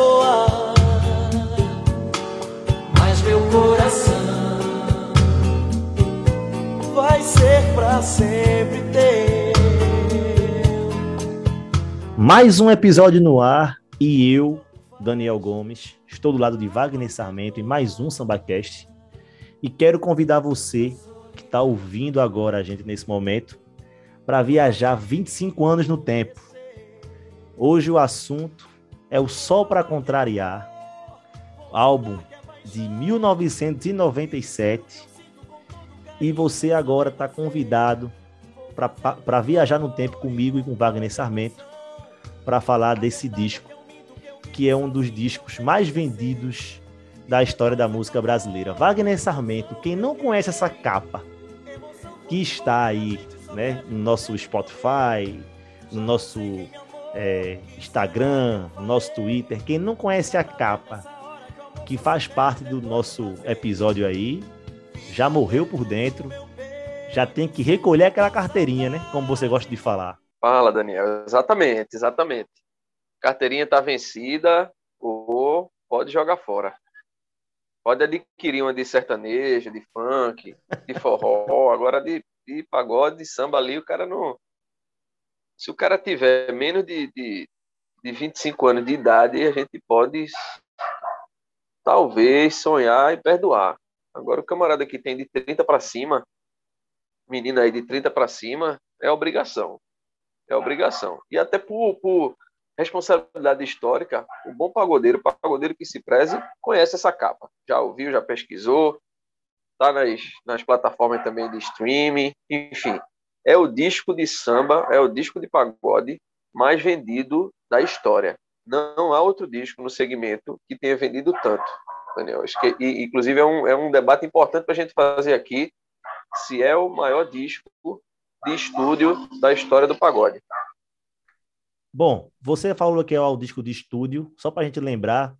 soar, mas meu coração vai ser sempre teu. Mais um episódio no ar e eu, Daniel Gomes, estou do lado de Wagner Sarmento em mais um SambaCast e quero convidar você que está ouvindo agora a gente nesse momento para viajar 25 anos no tempo. Hoje o assunto é o Sol para Contrariar, álbum de 1997. E você agora está convidado para viajar no tempo comigo e com Wagner Sarmento para falar desse disco, que é um dos discos mais vendidos da história da música brasileira. Wagner Sarmento, quem não conhece essa capa, que está aí né, no nosso Spotify, no nosso é, Instagram, no nosso Twitter. Quem não conhece a capa, que faz parte do nosso episódio aí, já morreu por dentro, já tem que recolher aquela carteirinha, né? Como você gosta de falar. Fala, Daniel. Exatamente, exatamente. Carteirinha está vencida, ou pode jogar fora. Pode adquirir uma de sertanejo, de funk, de forró, agora de, de pagode, de samba ali, o cara não. Se o cara tiver menos de, de, de 25 anos de idade, a gente pode talvez sonhar e perdoar. Agora o camarada que tem de 30 para cima, menina aí de 30 para cima, é obrigação. É obrigação. E até por, por responsabilidade histórica, o bom pagodeiro, o pagodeiro que se preze, conhece essa capa. Já ouviu, já pesquisou, tá nas, nas plataformas também de streaming, enfim. É o disco de samba, é o disco de pagode mais vendido da história. Não há outro disco no segmento que tenha vendido tanto, Daniel. Acho que, e, inclusive, é um, é um debate importante para a gente fazer aqui se é o maior disco de estúdio da história do pagode. Bom, você falou que é o disco de estúdio, só para a gente lembrar,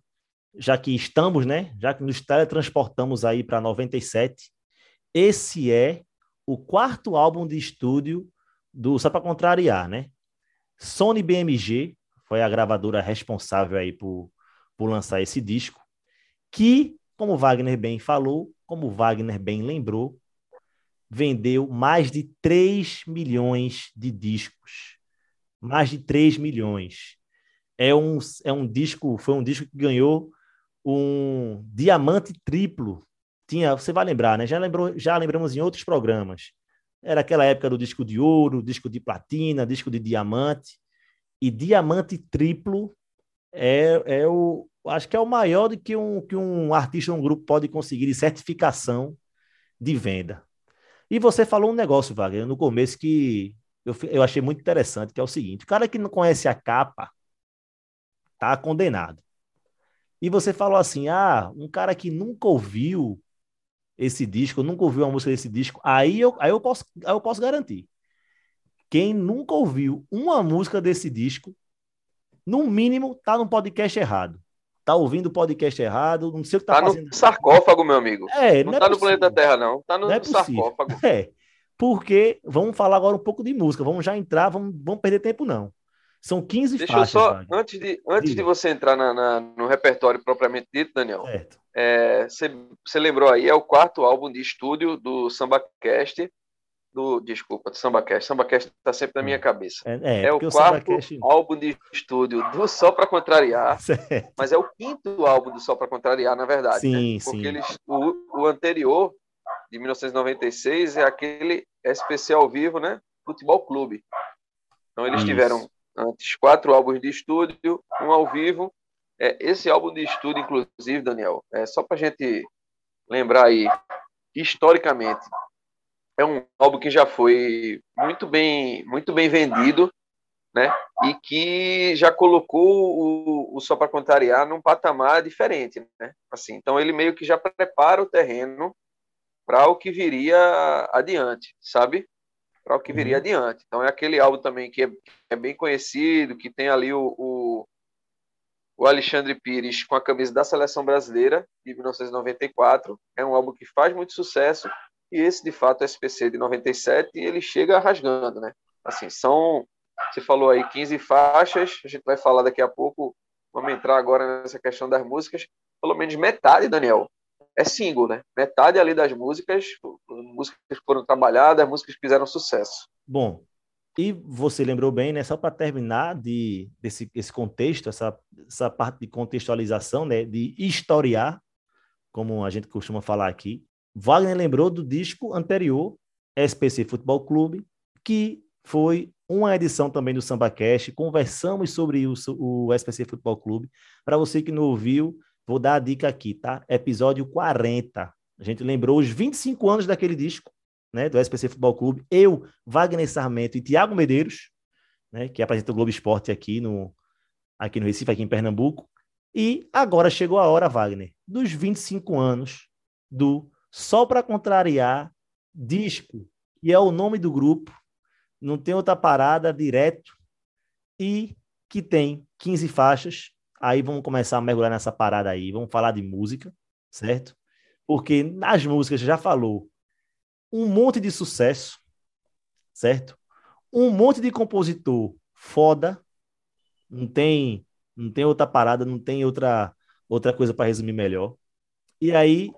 já que estamos, né? Já que nos teletransportamos aí para 97, esse é o quarto álbum de estúdio do Só para Contrariar, né? Sony BMG foi a gravadora responsável aí por, por lançar esse disco, que, como Wagner bem falou, como Wagner bem lembrou, vendeu mais de 3 milhões de discos mais de 3 milhões. É um, é um disco, foi um disco que ganhou um diamante triplo. Tinha, você vai lembrar, né? Já lembrou, já lembramos em outros programas. Era aquela época do disco de ouro, disco de platina, disco de diamante. E diamante triplo é, é o, acho que é o maior do que um, que um artista um grupo pode conseguir de certificação de venda. E você falou um negócio, Wagner, no começo que eu, eu achei muito interessante, que é o seguinte: o cara que não conhece a capa tá condenado. E você falou assim: ah, um cara que nunca ouviu esse disco, nunca ouviu a música desse disco, aí eu, aí eu, posso, aí eu posso garantir. Quem nunca ouviu uma música desse disco, no mínimo, tá no podcast errado. Tá ouvindo o podcast errado, não sei o que tá, tá fazendo. no sarcófago, meu amigo. É, não, não tá é no planeta Terra, não. Tá no não é sarcófago. É porque vamos falar agora um pouco de música, vamos já entrar, vamos, vamos perder tempo não. São 15 Deixa faixas. eu só, Wagner. antes, de, antes de você entrar na, na, no repertório propriamente dito, Daniel, é, você, você lembrou aí, é o quarto álbum de estúdio do SambaCast, do, desculpa, do SambaCast, SambaCast está sempre na minha cabeça. É, é, É, o o quarto Sambracast- álbum de estúdio do Só Pra Contrariar, Certo. mas é o quinto álbum do Só Pra Contrariar, na verdade. Sim, né? Porque sim. eles, o, o anterior, de 1996, é aquele SPC ao vivo, né? Futebol Clube. Então eles Isso. tiveram antes quatro álbuns de estúdio, um ao vivo. É, esse álbum de estúdio, inclusive, Daniel, é só para gente lembrar aí, historicamente, é um álbum que já foi muito bem, muito bem vendido, né? E que já colocou o, o Só para Contrariar num patamar diferente, né? Assim, então ele meio que já prepara o terreno para o que viria adiante, sabe? Para o que viria Uhum. adiante. Então é aquele álbum também que é, que é bem conhecido, que tem ali o, o, o Alexandre Pires com a camisa da seleção brasileira de 1994. É um álbum que faz muito sucesso e esse de fato é SPC de 97 e ele chega rasgando, né? Assim, são você falou aí 15 faixas, a gente vai falar daqui a pouco vamos entrar agora nessa questão das músicas, pelo menos metade, Daniel, é single, né? Metade ali das músicas, músicas foram trabalhadas, músicas fizeram sucesso. Bom, e você lembrou bem, né? Só para terminar de, desse esse contexto, essa, essa parte de contextualização, né? De historiar, como a gente costuma falar aqui. Wagner lembrou do disco anterior, SPC Futebol Clube, que foi uma edição também do SambaCast. Conversamos sobre o, o SPC Futebol Clube. Para você que não ouviu, vou dar a dica aqui, tá? Episódio 40. A gente lembrou os 25 anos daquele disco, né? Do SPC Futebol Clube. Eu, Wagner Sarmento e Tiago Medeiros, né? Que apresenta o Globo Esporte aqui no, aqui no Recife, aqui em Pernambuco. E agora chegou a hora, Wagner, dos 25 anos do Só para Contrariar disco, e é o nome do grupo, não tem outra parada direto e que tem 15 faixas. Aí vamos começar a mergulhar nessa parada aí, vamos falar de música, certo? Porque nas músicas já falou um monte de sucesso, certo? Um monte de compositor foda, não tem não tem outra parada, não tem outra outra coisa para resumir melhor. E aí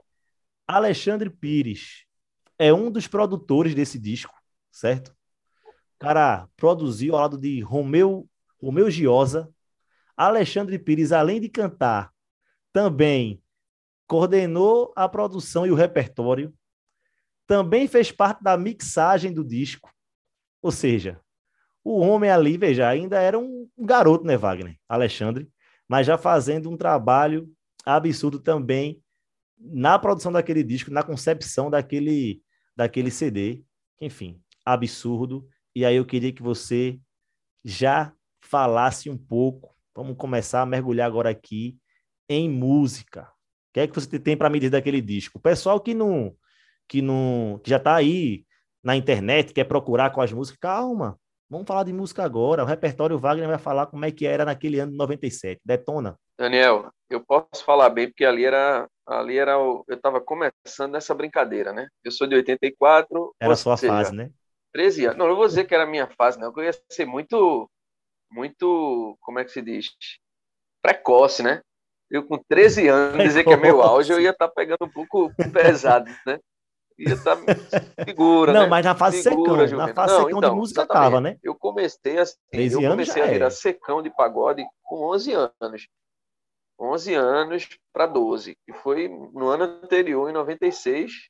Alexandre Pires é um dos produtores desse disco, certo? cara produziu ao lado de Romeu, Romeu Giosa, Alexandre Pires, além de cantar, também coordenou a produção e o repertório, também fez parte da mixagem do disco. Ou seja, o homem ali, veja, ainda era um garoto, né, Wagner? Alexandre, mas já fazendo um trabalho absurdo também na produção daquele disco, na concepção daquele, daquele CD. Enfim, absurdo. E aí eu queria que você já falasse um pouco. Vamos começar a mergulhar agora aqui em música. O que é que você tem para me dizer daquele disco? O pessoal que não que não que já está aí na internet, quer procurar com as músicas, calma. Vamos falar de música agora. O repertório Wagner vai falar como é que era naquele ano de 97. Detona. Daniel, eu posso falar bem porque ali era ali era o, eu estava começando nessa brincadeira, né? Eu sou de 84. Era a sua seja, fase, né? 13 anos. Não, não vou dizer que era a minha fase, não, eu ia ser muito, muito, como é que se diz? Precoce, né? Eu com 13 anos, dizer que é meu auge, eu ia estar tá pegando um pouco pesado, né? Ia estar tá figura, Não, né? mas na fase figura, secão, na fase não, secão então, de música exatamente. tava, né? Eu comecei assim, eu comecei a virar é. secão de pagode com 11 anos. 11 anos para 12, que foi no ano anterior, em 96,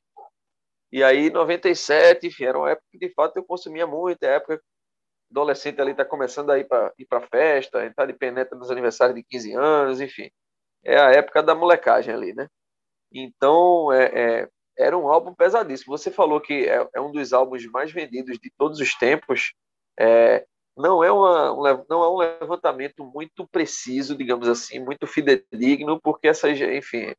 e aí, 97, enfim, era uma época que de fato eu consumia muito, é época adolescente ali está começando a ir para ir festa, entrar de penetra nos aniversários de 15 anos, enfim. É a época da molecagem ali, né? Então, é, é, era um álbum pesadíssimo. Você falou que é, é, um dos álbuns mais vendidos de todos os tempos. É, não é, uma, um, não é um levantamento muito preciso, digamos assim, muito fidedigno, porque essas, enfim,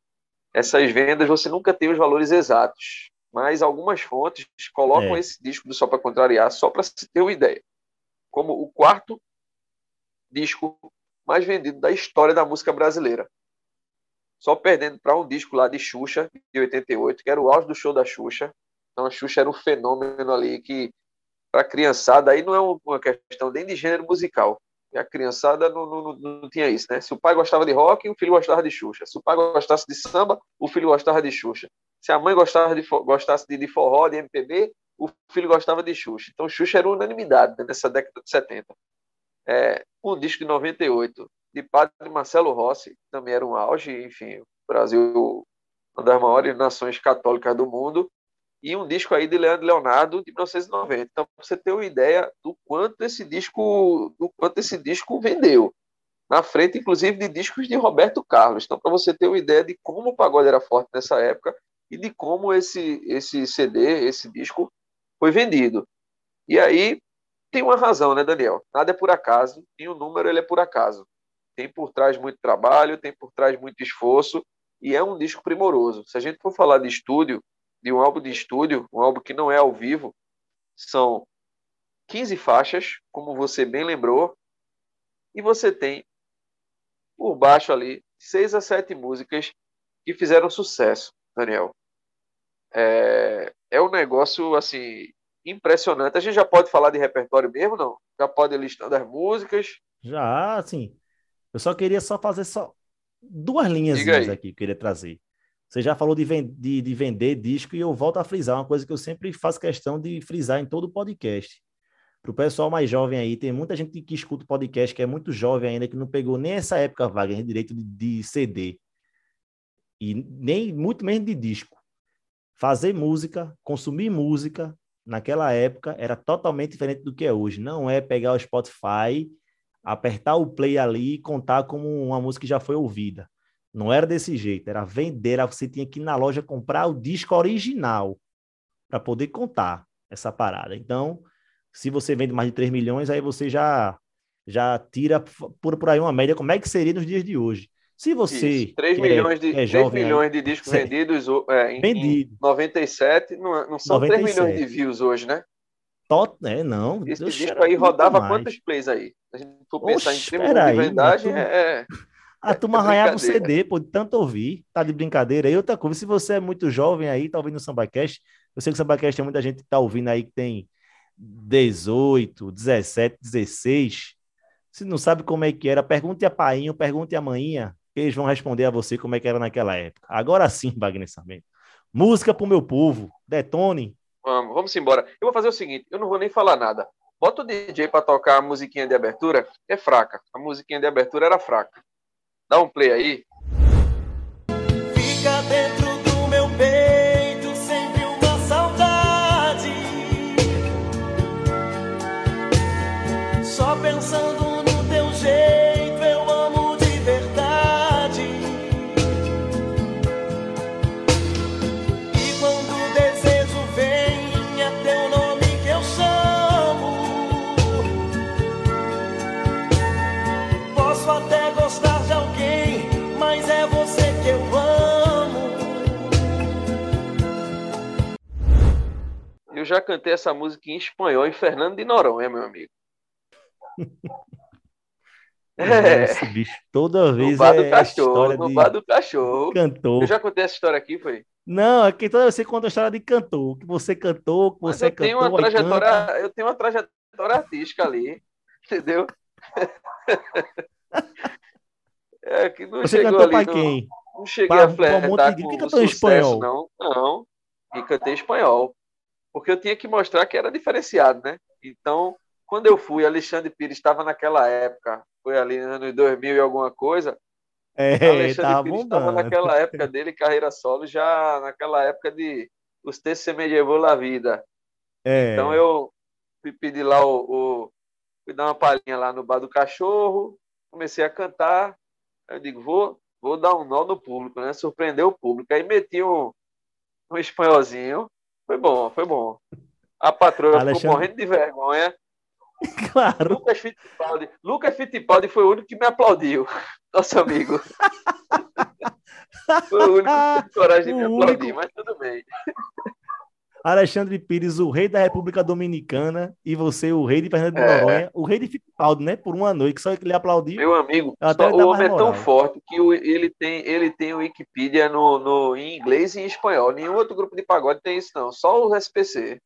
essas vendas você nunca tem os valores exatos mas algumas fontes colocam é. esse disco do Só para Contrariar, só para se ter uma ideia, como o quarto disco mais vendido da história da música brasileira. Só perdendo para um disco lá de Xuxa, de 88, que era o auge do show da Xuxa. Então a Xuxa era um fenômeno ali que, para a criançada, aí não é uma questão nem de gênero musical. a criançada não, não, não, tinha isso, né? Se o pai gostava de rock, o filho gostava de Xuxa. Se o pai gostasse de samba, o filho gostava de Xuxa. Se a mãe gostava de, gostasse de, de forró, de MPB, o filho gostava de Xuxa. Então, Xuxa era unanimidade né, nessa década de 70. É, um disco de 98 de Padre Marcelo Rossi, também era um auge, enfim, o Brasil, uma das maiores nações católicas do mundo, e um disco aí de Leandro Leonardo de 1990. Então, para você ter uma ideia do quanto esse disco, do quanto esse disco vendeu. Na frente, inclusive, de discos de Roberto Carlos. Então, para você ter uma ideia de como o pagode era forte nessa época, e de como esse, esse CD, esse disco, foi vendido. E aí tem uma razão, né, Daniel? Nada é por acaso, e o número ele é por acaso. Tem por trás muito trabalho, tem por trás muito esforço, e é um disco primoroso. Se a gente for falar de estúdio, de um álbum de estúdio, um álbum que não é ao vivo, são 15 faixas, como você bem lembrou, e você tem por baixo ali seis a sete músicas que fizeram sucesso. Daniel. É, é um negócio, assim, impressionante. A gente já pode falar de repertório mesmo, não? Já pode listando as músicas? Já, assim. Eu só queria só fazer só duas linhas aqui que eu queria trazer. Você já falou de, de, de, vender disco e eu volto a frisar uma coisa que eu sempre faço questão de frisar em todo o podcast. Para o pessoal mais jovem aí, tem muita gente que escuta podcast que é muito jovem ainda, que não pegou nem essa época vaga de direito de, de CD. E nem muito menos de disco. Fazer música, consumir música, naquela época era totalmente diferente do que é hoje. Não é pegar o Spotify, apertar o play ali e contar como uma música que já foi ouvida. Não era desse jeito, era vender, você tinha que ir na loja comprar o disco original para poder contar essa parada. Então, se você vende mais de 3 milhões, aí você já já tira por, por aí uma média, como é que seria nos dias de hoje. Se você. Isso, 3 milhões, de, é 3 milhões de discos Sério? vendidos é, em, Vendido. em 97, não, não são 97. 3 milhões de views hoje, né? Tot, é, não. Esse Deus disco aí rodava mais. quantos plays aí? A gente for pensar Oxe, em termos de vendagem, é, é. A turma é arranhava o CD, pô, de tanto ouvir, tá de brincadeira. E outra coisa, se você é muito jovem aí, tá ouvindo o SambaCast, eu sei que o SambaCast tem muita gente que tá ouvindo aí que tem 18, 17, 16. Se não sabe como é que era, pergunte a painho, pergunte a manhinha, eles vão responder a você como é que era naquela época. Agora sim, Wagner Sarmento. Música pro meu povo, detone. Vamos, vamos embora. Eu vou fazer o seguinte, eu não vou nem falar nada. Bota o DJ para tocar a musiquinha de abertura, é fraca. A musiquinha de abertura era fraca. Dá um play aí. Já cantei essa música em espanhol em Fernando de Noronha, meu amigo. É. Esse bicho toda vez no bar do é cachorro, história no de bar do cachorro. cantor. Eu já contei essa história aqui, foi? Não, aqui toda vez você conta a história de cantor, que você cantou, que Mas você eu tenho cantou, uma canta. trajetória, eu tenho uma trajetória artística ali, entendeu? É que não Você chegou cantou ali, não, quem? não cheguei Pra- a pra um flertar monte de- com Quem o cantou em espanhol? não. Não, e cantei em espanhol. Porque eu tinha que mostrar que era diferenciado, né? Então, quando eu fui, Alexandre Pires estava naquela época, foi ali nos anos 2000 e alguma coisa, É, Alexandre Pires estava naquela época dele, carreira solo, já naquela época de Usted se me llevou la vida. É. Então eu fui pedir lá o, o- fui dar uma palhinha lá no bar do cachorro, comecei a cantar. Eu digo, vou, vou dar um nó no público, né? Surpreender o público. Aí meti um, um espanholzinho. Foi bom, foi bom. A patroa Alexandre- ficou morrendo de vergonha. Claro. Lucas Fittipaldi, Lucas Fittipaldi foi o único que me aplaudiu. Nosso amigo. Foi o único que teve coragem de me aplaudir, único. mas tudo bem. Alexandre Pires, o rei da República Dominicana, e você, o rei de Fernando de É. Noronha, o rei de Fittipaldi, né? Por uma noite, que só ele aplaudiu. Meu amigo, só- o homem é tão forte que o- ele tem, ele tem o Wikipedia no, no, em inglês e em espanhol. Nenhum outro grupo de pagode tem isso, não. Só o SPC.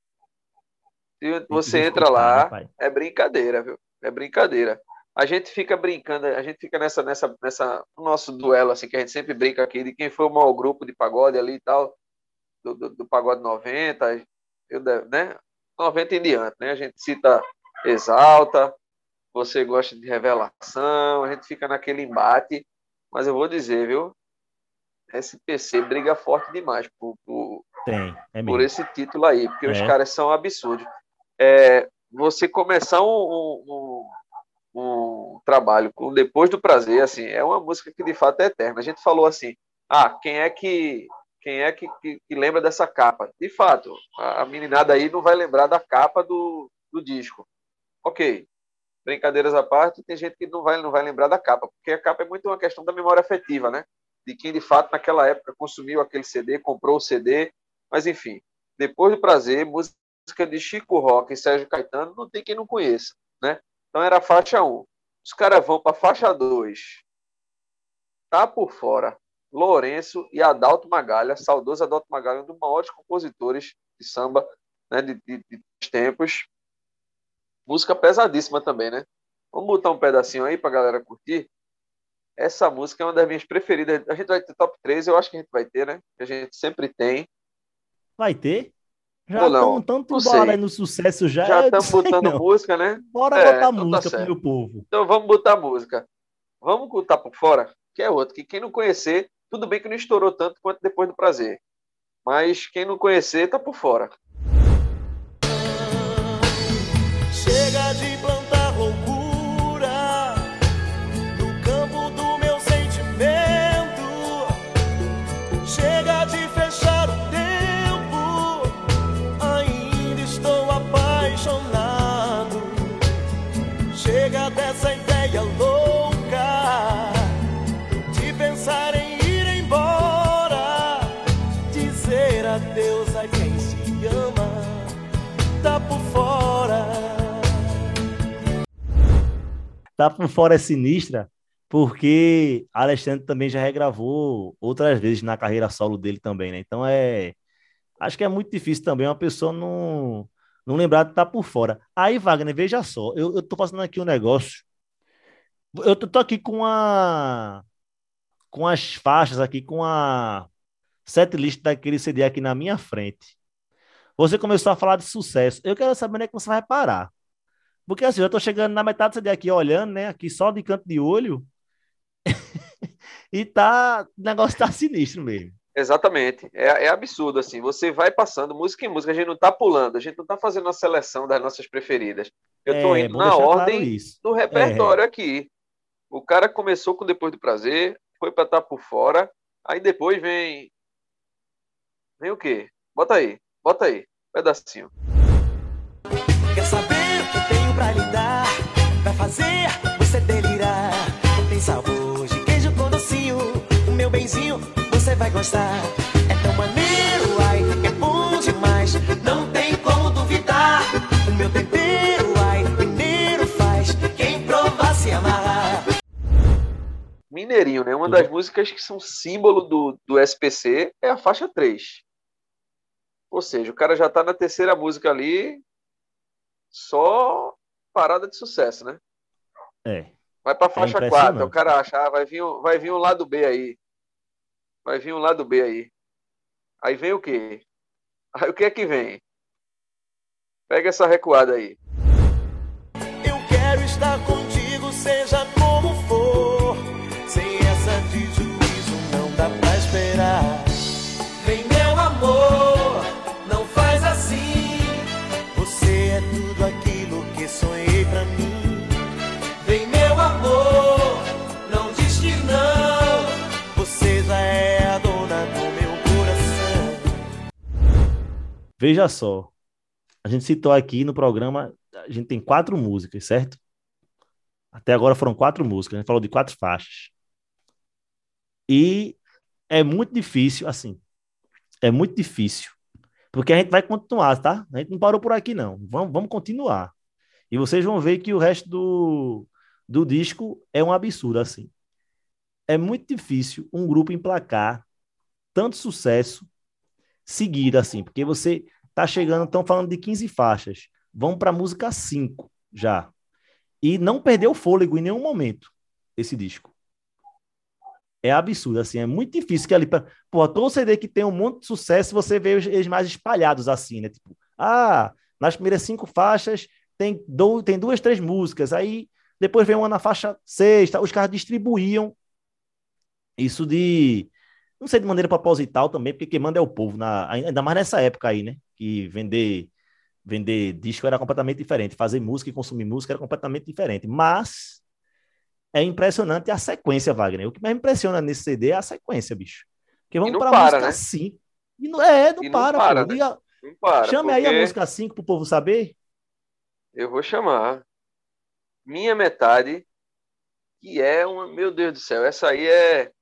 Se você entra lá, né, é brincadeira, viu? É brincadeira. A gente fica brincando, a gente fica nessa, nessa, nessa no nosso duelo, assim, que a gente sempre brinca aqui de quem foi o maior grupo de pagode ali e tal, do, do, do pagode 90, eu, né? 90 em diante, né? A gente cita Exalta, você gosta de revelação, a gente fica naquele embate, mas eu vou dizer, viu? SPC briga forte demais por, por, Tem, é por esse título aí, porque os É. caras são absurdos. É, você começar um, um, um- um trabalho com Depois do Prazer, assim, é uma música que de fato é eterna. A gente falou assim, ah, quem é que quem é que, que- que lembra dessa capa? De fato, a, meninada aí não vai lembrar da capa do, do disco. Ok, brincadeiras à parte, tem gente que não vai, não vai lembrar da capa, porque a capa é muito uma questão da memória afetiva, né? De quem de fato naquela época consumiu aquele CD, comprou o CD, mas enfim, depois do prazer, música de Chico Rock e Sérgio Caetano, não tem quem não conheça, né? Então era a faixa 1. Os caras vão para faixa 2. Tá por fora. Lourenço e Adalto Magalha, saudoso Adalto Magalha, um dos maiores compositores de samba né, de, de, de tempos. Música pesadíssima também, né? Vamos botar um pedacinho aí pra galera curtir. essa música é uma das minhas preferidas. A gente vai ter top 3, eu acho que a gente vai ter, né? Que a gente sempre tem. Vai ter? Já estão tanto Não no sucesso já. Já sei botando não. música, né? Bora É, botar então tá música pro certo. meu povo. Então vamos botar música. Vamos botar por fora, que é outro. Que quem não conhecer, tudo bem que não estourou tanto quanto depois do prazer. Mas quem não conhecer, tá por fora. Dizer adeus a quem se ama tá por fora. Tá por fora é sinistra, porque Alexandre também já regravou outras vezes na carreira solo dele também, né? Então é. Acho que é muito difícil também uma pessoa não, não lembrar de estar por fora. Aí, Wagner, veja só, eu, eu tô fazendo aqui um negócio. Eu tô aqui com a. Com as faixas aqui, com a setlist daquele CD aqui na minha frente. Você começou a falar de sucesso. Eu quero saber onde é que você vai parar. Porque assim, eu tô chegando na metade do CD aqui olhando, né? Aqui só de canto de olho. e tá. O negócio tá sinistro mesmo. Exatamente. É, é absurdo, assim. Você vai passando música em música, a gente não tá pulando, a gente não tá fazendo uma seleção das nossas preferidas. Eu tô É, indo na claro ordem isso. do repertório aqui. O cara começou com Depois do Prazer, foi pra estar por fora, aí depois vem. Vem o quê? Bota aí, bota aí, pedacinho. Quer saber o que tenho pra lhe dar? Vai fazer você delirar. Tem sabor de queijo com docinho. O meu benzinho, você vai gostar. É tão maneiro, ai, é bom demais. Não tem como duvidar. O meu tempero, ai, mineiro faz. Quem provar se amarrar. Mineirinho, né? Uma das músicas que são símbolo do, do SPC é a faixa 3. Ou seja, o cara já tá na terceira música ali, só parada de sucesso, né? É. Vai pra faixa impressionante. 4, o cara acha, ah, vai vir, vai vir um lado B aí. Vai vir um lado B aí. Aí vem o quê? Aí o que é que vem? Pega essa recuada aí. Veja só. A gente citou aqui no programa, a gente tem quatro músicas, certo? Até agora foram quatro músicas, a gente falou de quatro faixas. E é muito difícil, assim, é muito difícil, porque a gente vai continuar, tá? A gente não parou por aqui, não. Vamos, vamos continuar. E vocês vão ver que o resto do, do disco é um absurdo, assim. É muito difícil um grupo emplacar tanto sucesso seguido, assim, porque você tá chegando, estão falando de 15 faixas, vão para música 5 já. E não perdeu fôlego em nenhum momento esse disco. É absurdo, assim, é muito difícil que ali, pra, pô, todo CD que tem um monte de sucesso, você vê eles mais espalhados assim, né? Tipo, ah, nas primeiras cinco faixas tem, do, tem duas, três músicas, aí depois vem uma na faixa sexta, os caras distribuíam isso de, não sei de maneira proposital também, porque quem manda é o povo, na, ainda mais nessa época aí, né? Que vender, vender disco era completamente diferente, fazer música e consumir música era completamente diferente. Mas é impressionante a sequência, Wagner. O que mais impressiona nesse CD é a sequência, bicho. Porque vamos não para a para, música né? 5. E não, é, não E não para, para, pô. né? Não para. chame aí a porque música 5 pro povo saber. Eu vou chamar. Minha metade, que é uma. Meu Deus do céu, essa aí é.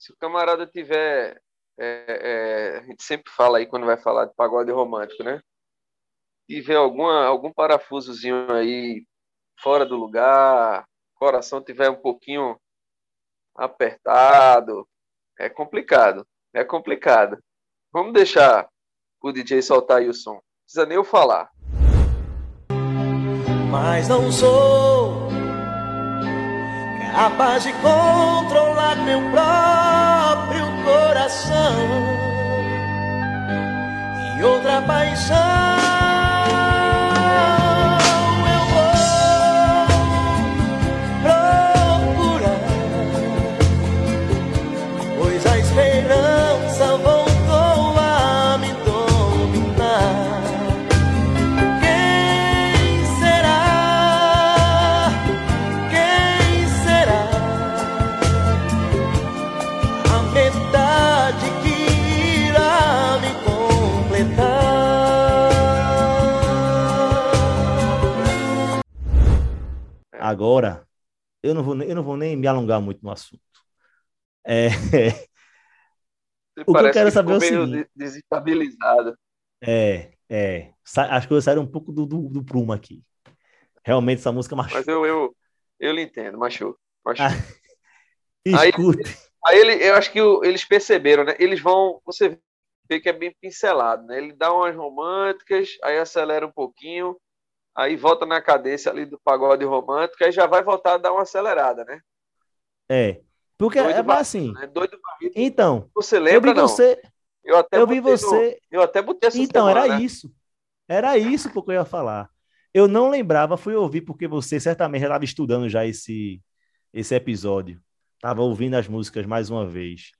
Se o camarada tiver. é, é, a gente sempre fala aí quando vai falar de pagode romântico, né? Tiver alguma, algum parafusozinho aí fora do lugar, coração tiver um pouquinho apertado, é complicado. É complicado. Vamos deixar o DJ soltar aí o som. Não precisa nem eu falar. Mas não sou a paz de controlar meu próprio coração e outra paixão. Agora, eu não vou, eu não vou nem me alongar muito no assunto. É, o que eu quero saber é o seguinte. Desestabilizado. É, é. Acho que eu saí um pouco do, do, do prumo aqui. Realmente essa música machuca. Mas eu, eu, eu lhe entendo, machuca. machuca. Ah, escute. Aí, aí ele, eu acho que o, eles perceberam, né? Eles vão. Você vê que é bem pincelado, né? Ele dá umas românticas, aí acelera um pouquinho, aí volta na cadência ali do pagode romântico, aí já vai voltar a dar uma acelerada, né? É. Porque Doido é assim. Né? Doido barrido. Então. Você lembra, eu vi você. Eu até eu vi você. No, eu até botei essa Então, semana, era né? isso. Era isso que eu ia falar. Eu não lembrava, fui ouvir porque você certamente já estava estudando já esse, esse episódio. Estava ouvindo as músicas mais uma vez.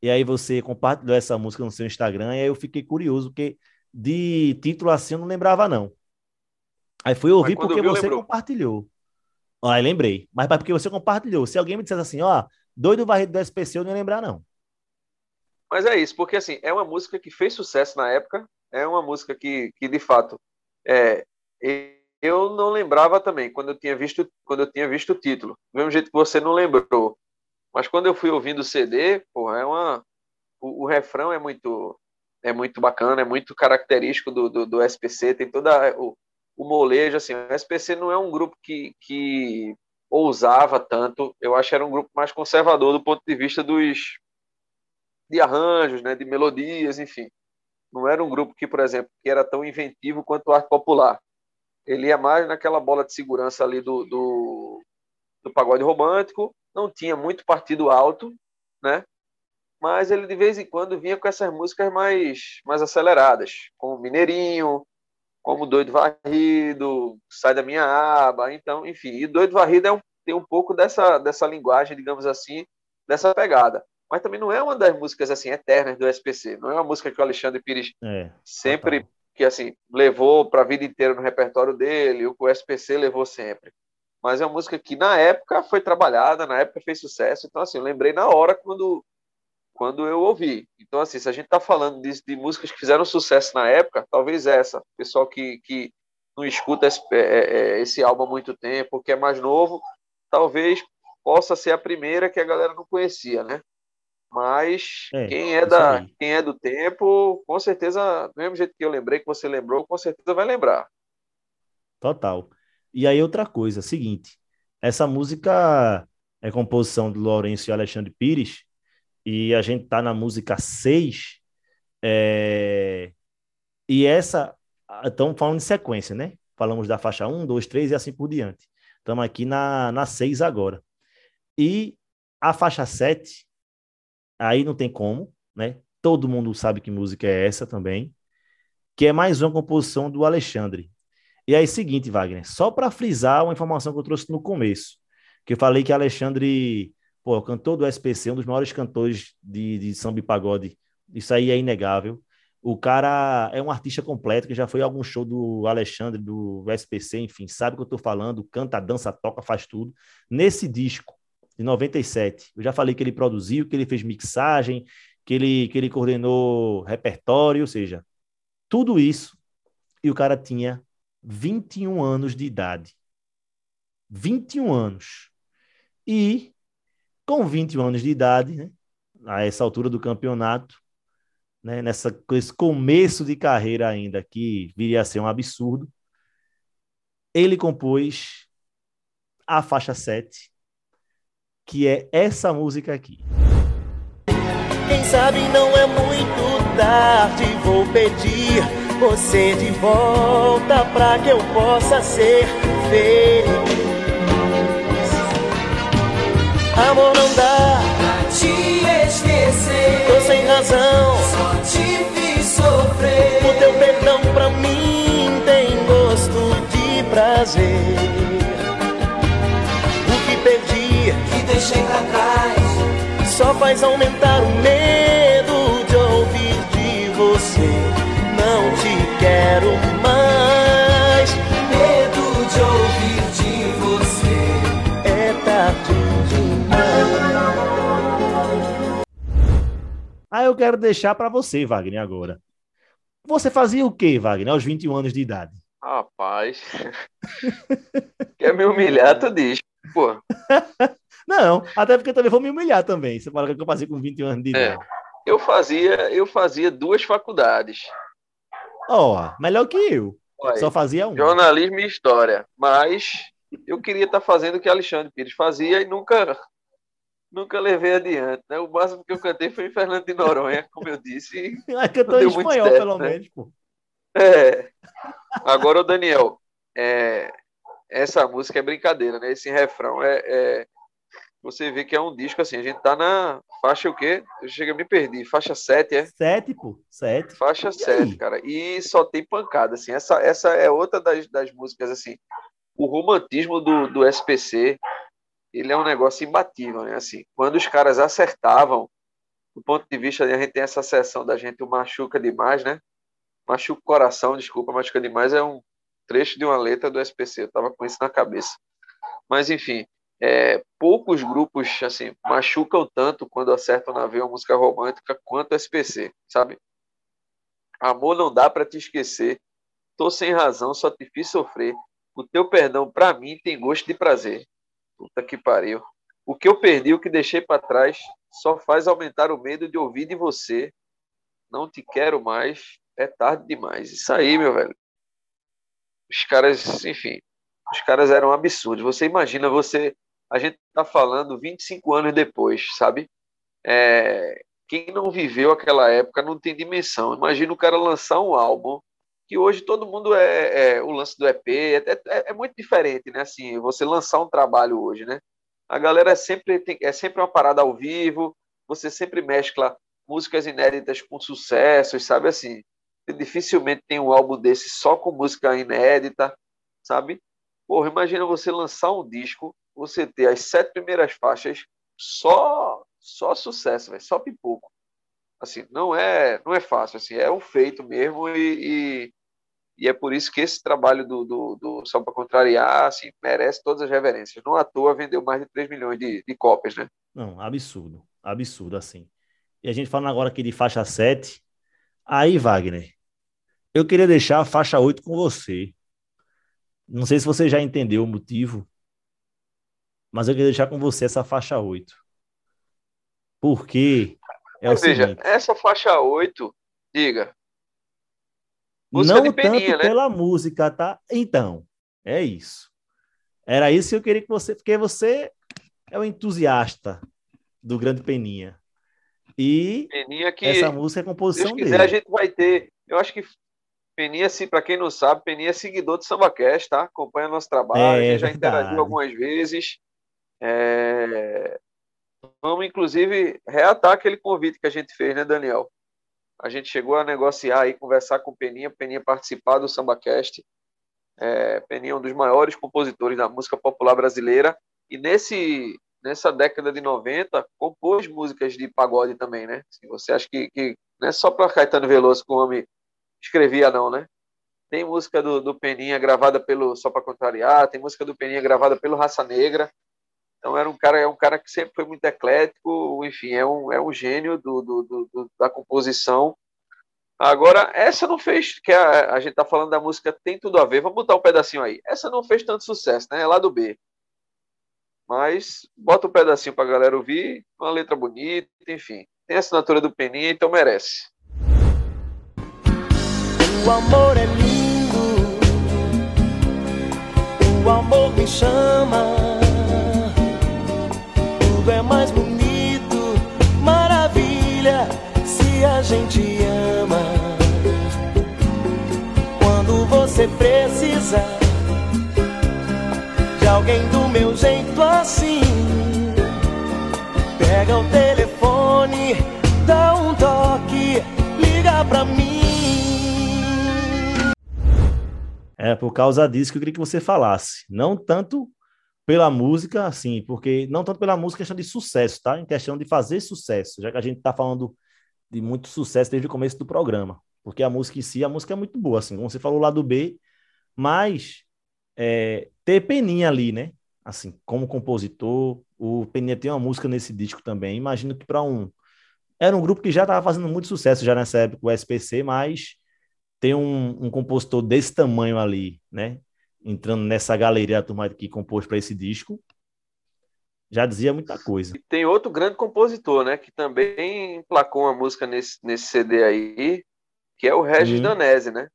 E aí você compartilhou essa música no seu Instagram, e aí eu fiquei curioso, porque de título assim eu não lembrava, não. Aí fui ouvir porque viu, você lembrou. compartilhou. Aí lembrei. Mas porque você compartilhou. Se alguém me dissesse assim, ó, doido varrido do SPC, eu não ia lembrar, não. Mas é isso, porque assim, é uma música que fez sucesso na época, é uma música que, que de fato, é, eu não lembrava também quando eu tinha visto quando eu tinha visto o título. Do mesmo jeito que você não lembrou. Mas quando eu fui ouvindo o CD, porra, é uma o, o refrão é muito é muito bacana, é muito característico do, do, do SPC, tem toda o, o molejo, assim, o SPC não é um grupo que, que ousava tanto, eu acho que era um grupo mais conservador do ponto de vista dos de arranjos, né, de melodias, enfim. Não era um grupo que, por exemplo, que era tão inventivo quanto o arte popular. Ele ia mais naquela bola de segurança ali do, do, do pagode romântico, não tinha muito partido alto, né? Mas ele de vez em quando vinha com essas músicas mais, mais aceleradas, como Mineirinho, como Doido Varrido, Sai da Minha Aba, então, enfim. E Doido Varrido é um, tem um pouco dessa, dessa linguagem, digamos assim, dessa pegada. Mas também não é uma das músicas assim eternas do SPC. Não é uma música que o Alexandre Pires é, sempre total. que assim levou para a vida inteira no repertório dele, o que o SPC levou sempre. Mas é uma música que na época foi trabalhada, na época fez sucesso. Então assim, eu lembrei na hora quando quando eu ouvi. Então, assim, se a gente está falando de, de, músicas que fizeram sucesso na época, talvez essa. Pessoal que, que não escuta esse, é, é, é, esse álbum há muito tempo, que é mais novo, talvez possa ser a primeira que a galera não conhecia, né? Mas é, quem, é da, quem é do tempo, com certeza, do mesmo jeito que eu lembrei, que você lembrou, com certeza vai lembrar. Total. E aí, outra coisa, seguinte: essa música é composição de Lourenço e Alexandre Pires, e a gente tá na música 6, é... e essa, estamos falando de sequência, né? Falamos da faixa 1, 2, 3 e assim por diante. Estamos aqui na, na 6 agora. E a faixa 7, aí não tem como, né? Todo mundo sabe que música é essa também, que é mais uma composição do Alexandre. E aí, seguinte, Wagner, só para frisar uma informação que eu trouxe no começo, que eu falei que Alexandre Pô, o cantor do SPC, um dos maiores cantores de, de samba e pagode. Isso aí é inegável. O cara é um artista completo, que já foi a algum show do Alexandre, do SPC, enfim, sabe o que eu tô falando, canta, dança, toca, faz tudo. Nesse disco, de 97, eu já falei que ele produziu, que ele fez mixagem, que ele, que ele coordenou repertório, ou seja, tudo isso. E o cara tinha 21 anos de idade. 21 anos. E com 21 anos de idade, né, a essa altura do campeonato, né, nessa, esse começo de carreira ainda, que viria a ser um absurdo, ele compôs a faixa 7, que é essa música aqui. Quem sabe não é muito tarde, vou pedir você de volta para que eu possa ser feliz. Amor não dá pra te esquecer. Tô sem razão Só te fiz sofrer. O teu perdão pra mim tem gosto de prazer O que perdi Que deixei pra trás. só faz aumentar o medo eu quero deixar para você, Wagner, agora. Você fazia o quê, Wagner, aos 21 anos de idade? Rapaz. Quer me humilhar, tu diz. Pô, Não, até porque eu também vou me humilhar também. Você fala que eu passei com 21 anos de É. idade. eu fazia, eu fazia duas faculdades. Ó, melhor que eu. Olha Só fazia um. jornalismo e história. Mas eu queria estar fazendo o que Alexandre Pires fazia e nunca, nunca levei adiante. Né? O máximo que eu cantei foi em Fernando de Noronha, como eu disse. e É eu tô em espanhol, certo, pelo né? menos, pô. É. Agora, ô Daniel, é, essa música é brincadeira, né? Esse refrão é, é- Você vê que é um disco assim, a gente tá na faixa o quê? Eu chega me perdi. Faixa 7, é? Sete, pô. Sete. Faixa E 7, aí? cara. E só tem pancada, assim. Essa, essa é outra das, das músicas, assim. O romantismo do, do SPC, ele é um negócio imbatível, né? Assim, quando os caras acertavam, do ponto de vista, a gente tem essa sessão da gente, o Machuca Demais, né? Machuca o Coração, desculpa, Machuca Demais é um trecho de uma letra do SPC, eu tava com isso na cabeça. Mas, enfim, é, poucos grupos, assim, machucam tanto quando acertam na veia uma música romântica quanto o SPC, sabe? Amor não dá para te esquecer. Tô sem razão, só te fiz sofrer. O teu perdão para mim tem gosto de prazer. Puta que pariu. O que eu perdi, o que deixei para trás, só faz aumentar o medo de ouvir de você. Não te quero mais, é tarde demais. Isso aí, meu velho. Os caras, enfim, os caras eram absurdos. Você imagina, você, a gente tá falando 25 anos depois, sabe? É, quem não viveu aquela época não tem dimensão. Imagina o cara lançar um álbum que hoje todo mundo é, é o lance do EP é, é, é muito diferente, né? Assim, você lançar um trabalho hoje, né? A galera é sempre tem, é sempre uma parada ao vivo. Você sempre mescla músicas inéditas com sucessos, sabe assim? Dificilmente tem um álbum desse só com música inédita, sabe? Porra, imagina você lançar um disco, você ter as sete primeiras faixas só só sucesso, véio, só pipoco. Assim, não é não é fácil, assim, é um feito mesmo e, e, e é por isso que esse trabalho do, do, do Só para Contrariar assim, merece todas as reverências. Não à toa vendeu mais de 3 milhões de, de cópias, né? Não, absurdo. Absurdo, assim. E a gente falando agora aqui de faixa 7. Aí, Wagner, eu queria deixar a faixa 8 com você. Não sei se você já entendeu o motivo, mas eu queria deixar com você essa faixa 8. Porque é o Mas veja, seguinte, essa faixa 8, diga. Música não tanto né? pela música, tá? Então, é isso. Era isso que eu queria que você, porque você é um entusiasta do Grande Peninha. E Peninha que, essa música é se composição Deus quiser, a dele. gente vai ter. Eu acho que Peninha, se para quem não sabe, Peninha é seguidor do SambaCast, tá? Acompanha nosso trabalho, É a já verdade. interagiu algumas vezes. É, Vamos, inclusive, reatar aquele convite que a gente fez, né, Daniel? A gente chegou a negociar e conversar com o Peninha, Peninha participar do SambaCast. É, Peninha é um dos maiores compositores da música popular brasileira. E nesse, nessa década de 90, compôs músicas de pagode também, né? Se você acha que, que não é só para Caetano Veloso que o homem escrevia, não, né? Tem música do, do Peninha gravada pelo Só para Contrariar, tem música do Peninha gravada pelo Raça Negra. Então era um cara, é um cara que sempre foi muito eclético, enfim, é um, é um gênio do, do, do- da composição. Agora, essa não fez, que a, a gente tá falando da música Tem Tudo a Ver, vamos botar um pedacinho aí. Essa não fez tanto sucesso, né? É lá do B. Mas bota um pedacinho pra galera ouvir, uma letra bonita, enfim. Tem a assinatura do Peninha, então merece. O amor é lindo, o amor me chama tudo é mais bonito. Maravilha se a gente ama. Quando você precisa de alguém do meu jeito assim, pega o telefone, dá um toque, liga pra mim. É por causa disso que eu queria que você falasse. Não tanto pela música, assim, porque não tanto pela música, questão de sucesso, tá? Em questão de fazer sucesso, já que a gente tá falando de muito sucesso desde o começo do programa. Porque a música em si, a música é muito boa, assim, como você falou lá do B, mas é, ter Peninha ali, né? Assim, como compositor, o Peninha tem uma música nesse disco também. Imagino que para um. Era um grupo que já estava fazendo muito sucesso já nessa época, o SPC, mas ter um, um compositor desse tamanho ali, né? Entrando nessa galeria da turma que compôs para esse disco, já dizia muita coisa. E tem outro grande compositor, né? Que também emplacou uma música nesse, nesse CD aí, que é o Regis Hum. Danese, né?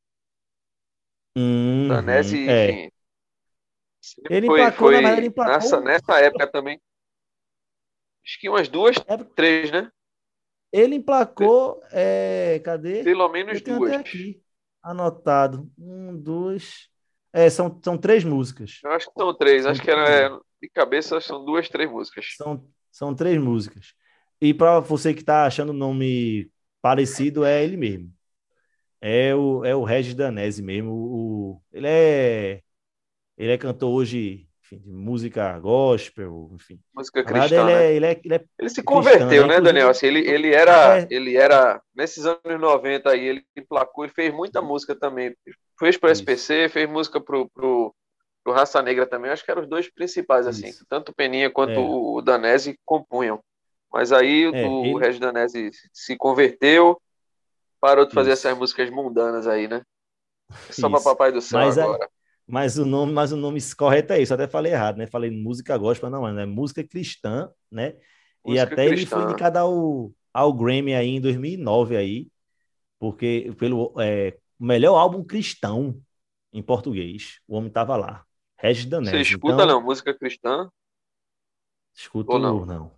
Uhum, Danese, é. enfim. Ele foi, emplacou, foi na ele emplacou- nessa, nessa época também. Acho que umas duas, É, três, né? Ele emplacou, é, cadê? Pelo menos duas. anotado. Um, dois. É, são, são três músicas. Eu acho que são três. São Acho que era é, de cabeça são duas, três músicas. São, são três músicas. E para você que está achando o nome parecido, é ele mesmo. É o, é o Regis Danese mesmo. O, o- ele, é, ele é cantor hoje enfim, de música gospel, enfim. Música cristã, ele, né? é, ele, é, ele é Ele se converteu, né? né, Inclusive- Daniel? Assim, ele, ele era, É. ele era nesses anos 90 aí, ele emplacou e fez muita música também. Fez pro Isso. SPC, fez música pro, pro Raça Negra também. Acho que eram os dois principais, assim. Isso. Tanto o Peninha quanto É. o Danese compunham. Mas aí É, o, Regis Danese se converteu, parou de fazer Isso. essas músicas mundanas aí, né? Só Isso. Papai do Céu Mas aí- agora. Mas o nome, mas o nome correto é isso. Eu até falei errado, né? Falei música gospel, não, é música cristã, né? e Música até ele cristã. foi indicado ao, ao Grammy aí em 2009 aí, porque pelo é, melhor álbum cristão em português. O homem tava lá. Regis Danese. Você escuta, então, não? Música cristã? Escuto Ou não? não.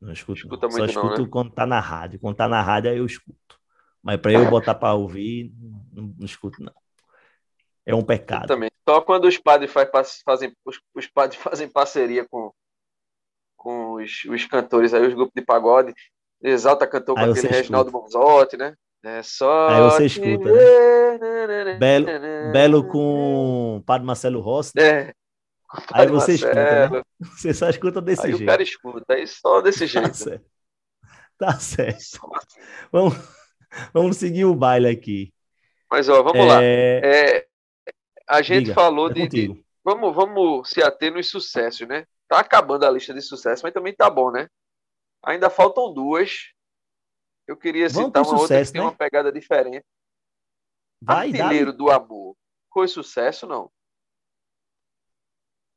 Não escuto. Escuta não. Só escuto né? quando tá na rádio. Quando tá na rádio aí eu escuto. Mas para eu botar para ouvir, não, não escuto não. É um pecado. Também. Só quando os padres faz, fazem, os, os padres fazem parceria com, com os, os cantores aí, os grupos de pagode, Exalta cantou com Aí aquele Reginaldo Bonzotti, né? É só. Aí você escuta, né, Belo- Belo com Padre Marcelo Rossi. né? É. Aí você escuta, Marcelo. né? Você só escuta desse Aí o jeito. cara escuta, aí só desse Tá jeito. certo. Tá certo. Vamos, vamos seguir o baile aqui. Mas ó, vamos lá. É, É, a gente diga, falou é de, de-. Vamos, vamos se ater nos sucessos, né? Tá acabando a lista de sucessos, mas também tá bom, né? Ainda faltam duas. Eu queria Vamos citar uma outra sucesso, que tem né? uma pegada diferente. Vai. Artilheiro do Amor. Foi sucesso, não?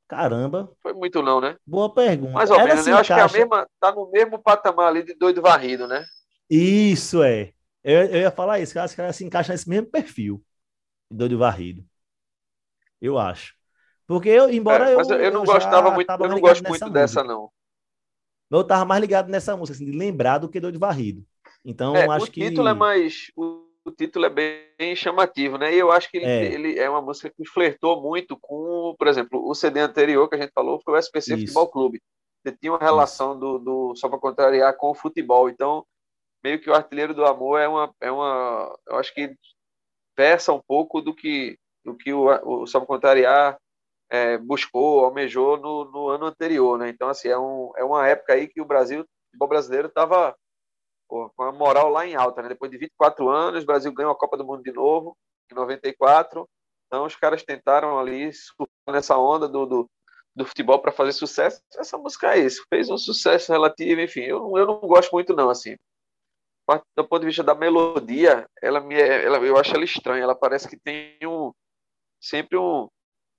Caramba, Foi muito não, né? boa pergunta. Mais ou Ela menos, né? Eu acho que é a mesma, tá no mesmo patamar ali de doido varrido, né? Isso é. Eu, eu ia falar isso, que que ela se encaixa nesse mesmo perfil. Doido varrido. Eu acho. Porque eu, embora É, eu. mas eu, eu não já gostava muito, eu não gosto muito dessa, música. não. Eu tava mais ligado nessa música, assim, de lembrar do que doido varrido. Então, É, acho o que. título é mais. O, o título é bem chamativo, né? E eu acho que ele É. ele é uma música que flertou muito com, por exemplo, o CD anterior que a gente falou foi o SPC Isso. Futebol Clube. Ele tinha uma relação do, do só para contrariar com o futebol. Então, meio que o Artilheiro do Amor é uma, é uma, eu acho que versa um pouco do que do que o, o para contrariar é, buscou, almejou no, no ano anterior, né? Então, assim, é, um, é uma época aí que o Brasil, o futebol brasileiro estava com a moral lá em alta, né? Depois de 24 anos, o Brasil ganhou a Copa do Mundo de novo, em 94. Então, os caras tentaram ali nessa onda do, do, do futebol para fazer sucesso. Essa música é isso, fez um sucesso relativo, enfim. Eu, eu não gosto muito, não, assim. Do ponto de vista da melodia, ela me, é- ela, eu acho ela estranha. Ela parece que tem um sempre um,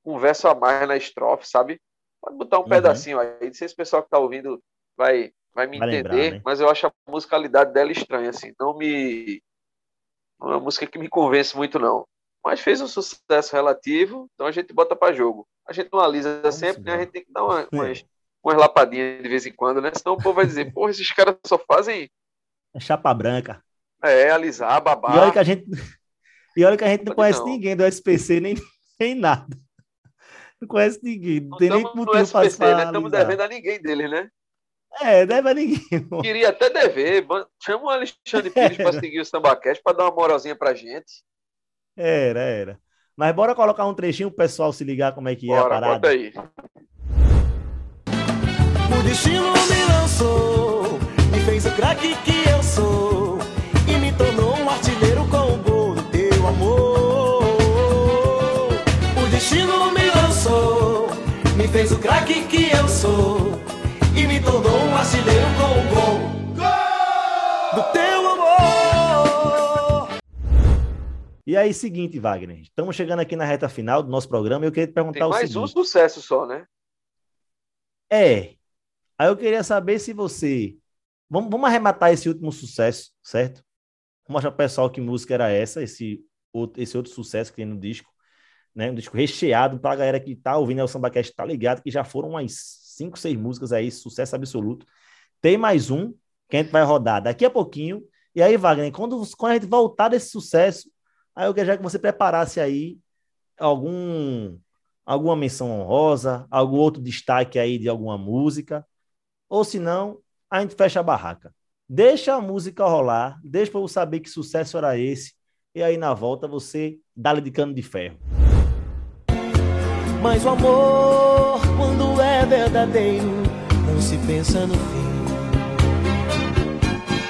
um verso a mais na estrofe, sabe? Pode botar um Uhum. pedacinho aí. Não sei se o pessoal que está ouvindo vai, vai me Vai entender, lembrar, né? mas eu acho a musicalidade dela estranha, assim. Não me. Não é uma música que me convence muito, não. Mas fez um sucesso relativo, então a gente bota para jogo. A gente não alisa Vamos sempre, né? A gente tem que dar uma- É. umas, umas lapadinhas de vez em quando, né? Senão o povo vai dizer, porra, esses caras só fazem É chapa branca. é, alisar, babar. E olha que a gente, e olha que a gente não Pode conhece não. ninguém do SPC, nem, nem nada. Não conhece ninguém. Não tem nem para SPC, né? Estamos devendo a ninguém deles, né? É, deve a ninguém. Queria até dever. Chama o Alexandre Pires para seguir o SambaCast para dar uma moralzinha pra gente. Era, era. Mas bora colocar um trechinho pro pessoal se ligar como é que é a Bora, parada. bota aí. O destino me lançou, me fez o craque que que eu sou e me tornou um artilheiro com o gol do teu amor. E aí, seguinte, Wagner, estamos chegando aqui na reta final do nosso programa e eu queria te perguntar Tem o mais seguinte. um sucesso só, né? É. Aí eu queria saber se você. Vamos, vamos arrematar esse último sucesso, certo? Mostrar pro pessoal que música era essa, esse outro, esse outro sucesso que tem no disco, né? Um disco recheado pra galera que tá ouvindo o SambaCast, tá ligado? Que já foram umas cinco, seis músicas aí, sucesso absoluto. Tem mais um que a gente vai rodar daqui a pouquinho. E aí, Wagner, quando, quando a gente voltar desse sucesso, aí eu queria que você preparasse aí algum alguma menção honrosa, algum outro destaque aí de alguma música, ou se não, a gente fecha a barraca. Deixa a música rolar, deixa para eu saber que sucesso era esse, e aí na volta você dá-lhe de cano de ferro. Mas o amor, quando é verdadeiro, não se pensa no fim.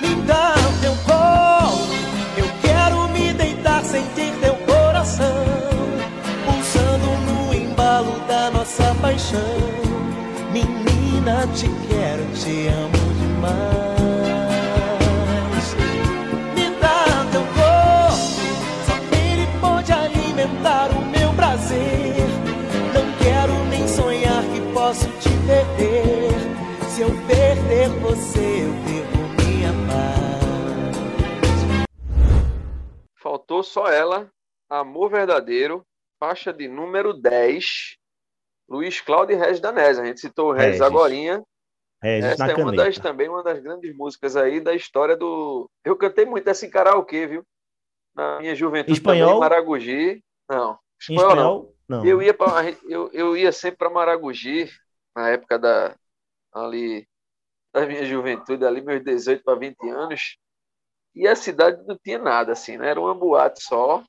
Me dá o teu colo, eu quero me deitar, sentir teu coração, pulsando no embalo da nossa paixão. Menina, te quero, te amo demais. Perder. Se eu perder você, eu perco minha paz. Faltou só ela, Amor Verdadeiro, faixa de número 10, Luiz Cláudio Regis Danese. A gente citou o Regis Regis. agorinha. É, Essa na é uma caneta. das, também uma das grandes músicas aí da história do... Eu cantei muito essa em karaokê, viu? Na minha juventude Espanhol? também, Maragogi. Não, Em espanhol não. espanhol, não. Eu ia, pra, eu, eu ia sempre para Maragogi, na época da, ali, da minha juventude, ali meus 18 para 20 anos, e a cidade não tinha nada, assim, né? Era uma boate só,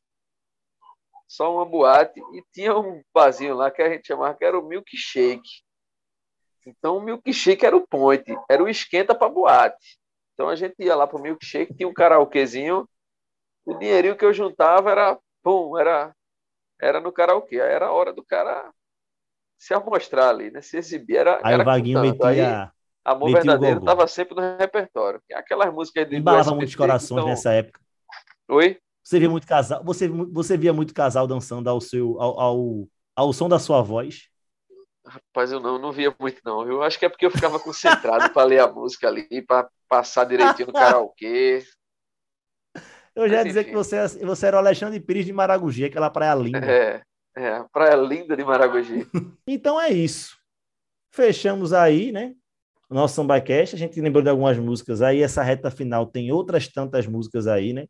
só uma boate, e tinha um barzinho lá que a gente chamava que era o Milkshake. Então o Milkshake era o point, era o esquenta para boate. Então a gente ia lá pro Milkshake, tinha um karaokezinho, o dinheirinho que eu juntava era, pum, era era no karaokê. Aí era a hora do cara se amostrar ali, né? Se exibir. Era, Aí era o Vaguinho cantando. Aí, metia, Amor metia Verdadeiro estava sempre no repertório. Que Aquelas músicas de embalava muitos corações então- nessa época. Oi? Você via muito casal, você, você via muito casal dançando ao seu ao, ao, ao som da sua voz. Rapaz, eu não, não via muito, não. Eu acho que é porque eu ficava concentrado para ler a música ali, para passar direitinho no karaokê. Eu já ia Mas, dizer enfim. que você, você era o Alexandre Pires de Maragogi, aquela praia linda. É, é, praia linda de Maragogi. Então é isso. Fechamos aí, né? O nosso SambaCast. A gente lembrou de algumas músicas aí. Essa reta final tem outras tantas músicas aí, né?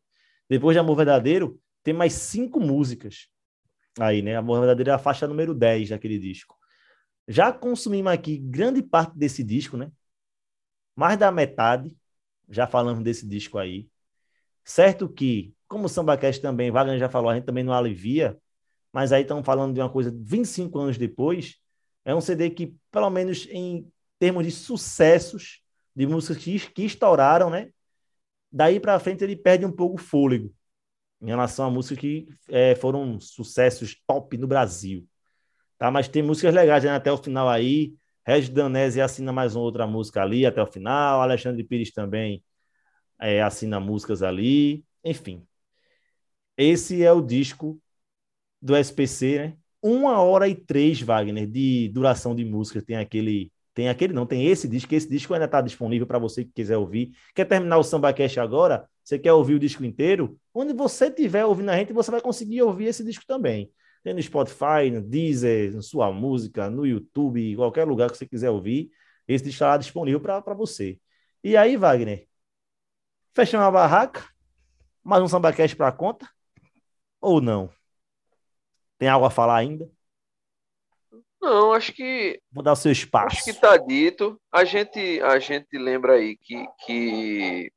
Depois de Amor Verdadeiro, tem mais cinco músicas aí, né? Amor Verdadeiro é a faixa número 10 daquele disco. Já consumimos aqui grande parte desse disco, né? Mais da metade. Já falamos desse disco aí. Certo que, como o SambaCast também, Wagner já falou, a gente também não alivia, mas aí estamos falando de uma coisa 25 anos depois. É um CD que, pelo menos em termos de sucessos, de músicas que, que estouraram, né? Daí para frente ele perde um pouco o fôlego em relação a músicas que é, foram sucessos top no Brasil. Tá? Mas tem músicas legais né? até o final aí. Regis Danese assina mais uma outra música ali até o final. Alexandre Pires também é, assina músicas ali. Enfim. Esse é o disco do SPC, né? Uma hora e três, Wagner, de duração de música. Tem aquele. Tem aquele, não, tem esse disco. Esse disco ainda está disponível para você que quiser ouvir. Quer terminar o SambaCast agora? Você quer ouvir o disco inteiro? Onde você estiver ouvindo a gente, você vai conseguir ouvir esse disco também. Tem no Spotify, no Deezer, na sua música, no YouTube, qualquer lugar que você quiser ouvir. Esse disco está disponível para você. E aí, Wagner? Fechamos a barraca? Mais um SambaCast para conta? Ou não? Tem algo a falar ainda? Não, acho que. Vou dar o seu espaço. Acho que está dito. A gente, a gente lembra aí que, que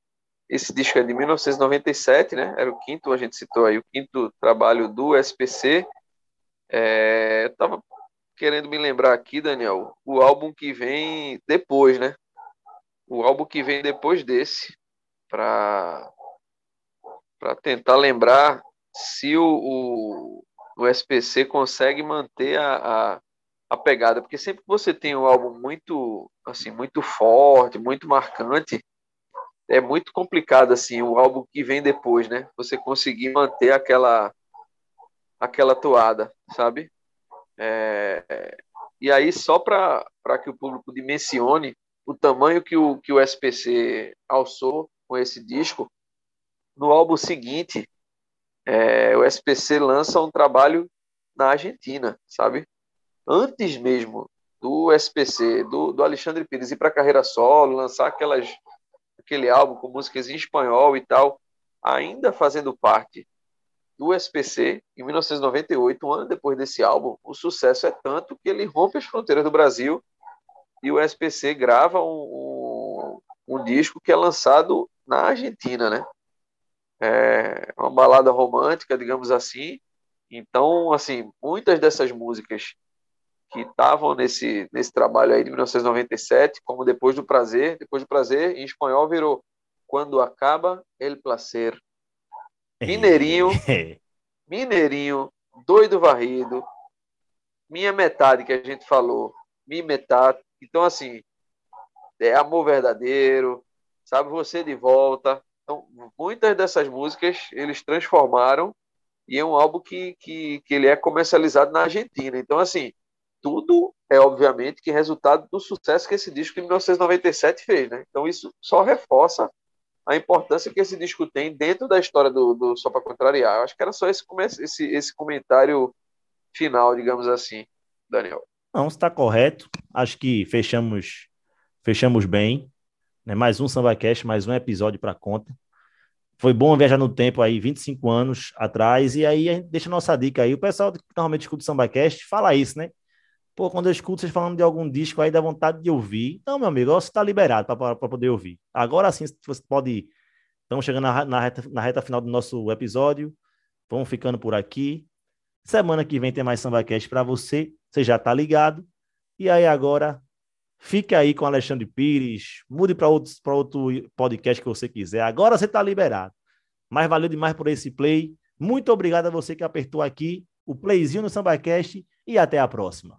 esse disco é de 1997, né? Era o quinto, a gente citou aí, o quinto trabalho do SPC. É, eu tava querendo me lembrar aqui, Daniel, o álbum que vem depois, né? O álbum que vem depois desse, para para tentar lembrar se o, o, o, SPC consegue manter a, a, a, pegada, porque sempre que você tem um álbum muito assim muito forte, muito marcante, é muito complicado assim o álbum que vem depois, né? Você conseguir manter aquela aquela toada, sabe? É, e aí só para que o público dimensione o tamanho que o que o SPC alçou com esse disco, no álbum seguinte, é, o SPC lança um trabalho na Argentina, sabe? Antes mesmo do SPC, do, do Alexandre Pires ir para carreira solo, lançar aquelas, aquele álbum com músicas em espanhol e tal, ainda fazendo parte do SPC, em 1998, um ano depois desse álbum, o sucesso é tanto que ele rompe as fronteiras do Brasil e o SPC grava um, um, um disco que é lançado na Argentina, né? É uma balada romântica, digamos assim. Então, assim, muitas dessas músicas que estavam nesse, nesse trabalho aí de 1997, como Depois do Prazer, Depois do Prazer, em espanhol virou Quando Acaba El Placer. Mineirinho, Mineirinho, Doido Varrido, Minha Metade, que a gente falou, Minha Metade. Então, assim, é Amor Verdadeiro, sabe, Você de Volta, então, muitas dessas músicas eles transformaram e é um álbum que, que, que ele é comercializado na Argentina. Então, assim, tudo é obviamente que resultado do sucesso que esse disco em 1997 fez, né? Então, isso só reforça a importância que esse disco tem dentro da história do, do Só para Contrariar. Eu acho que era só esse, esse, esse comentário final, digamos assim, Daniel. Não, está correto. Acho que fechamos fechamos bem. Né? Mais um SambaCast, mais um episódio para conta. Foi bom viajar no tempo aí, 25 anos atrás, e aí a gente deixa a nossa dica aí. O pessoal que normalmente escuta o SambaCast fala isso, né? Pô, quando eu escuto vocês falando de algum disco aí, dá vontade de ouvir. Então, meu amigo, você está liberado para poder ouvir. Agora sim, você pode. Estamos chegando na, na, reta, na reta final do nosso episódio. Vamos ficando por aqui. Semana que vem tem mais SambaCast para você. Você já está ligado. E aí agora Fique aí com Alexandre Pires, mude para outro, outro podcast que você quiser. Agora você está liberado. Mas valeu demais por esse play. Muito obrigado a você que apertou aqui o playzinho no SambaCast e até a próxima.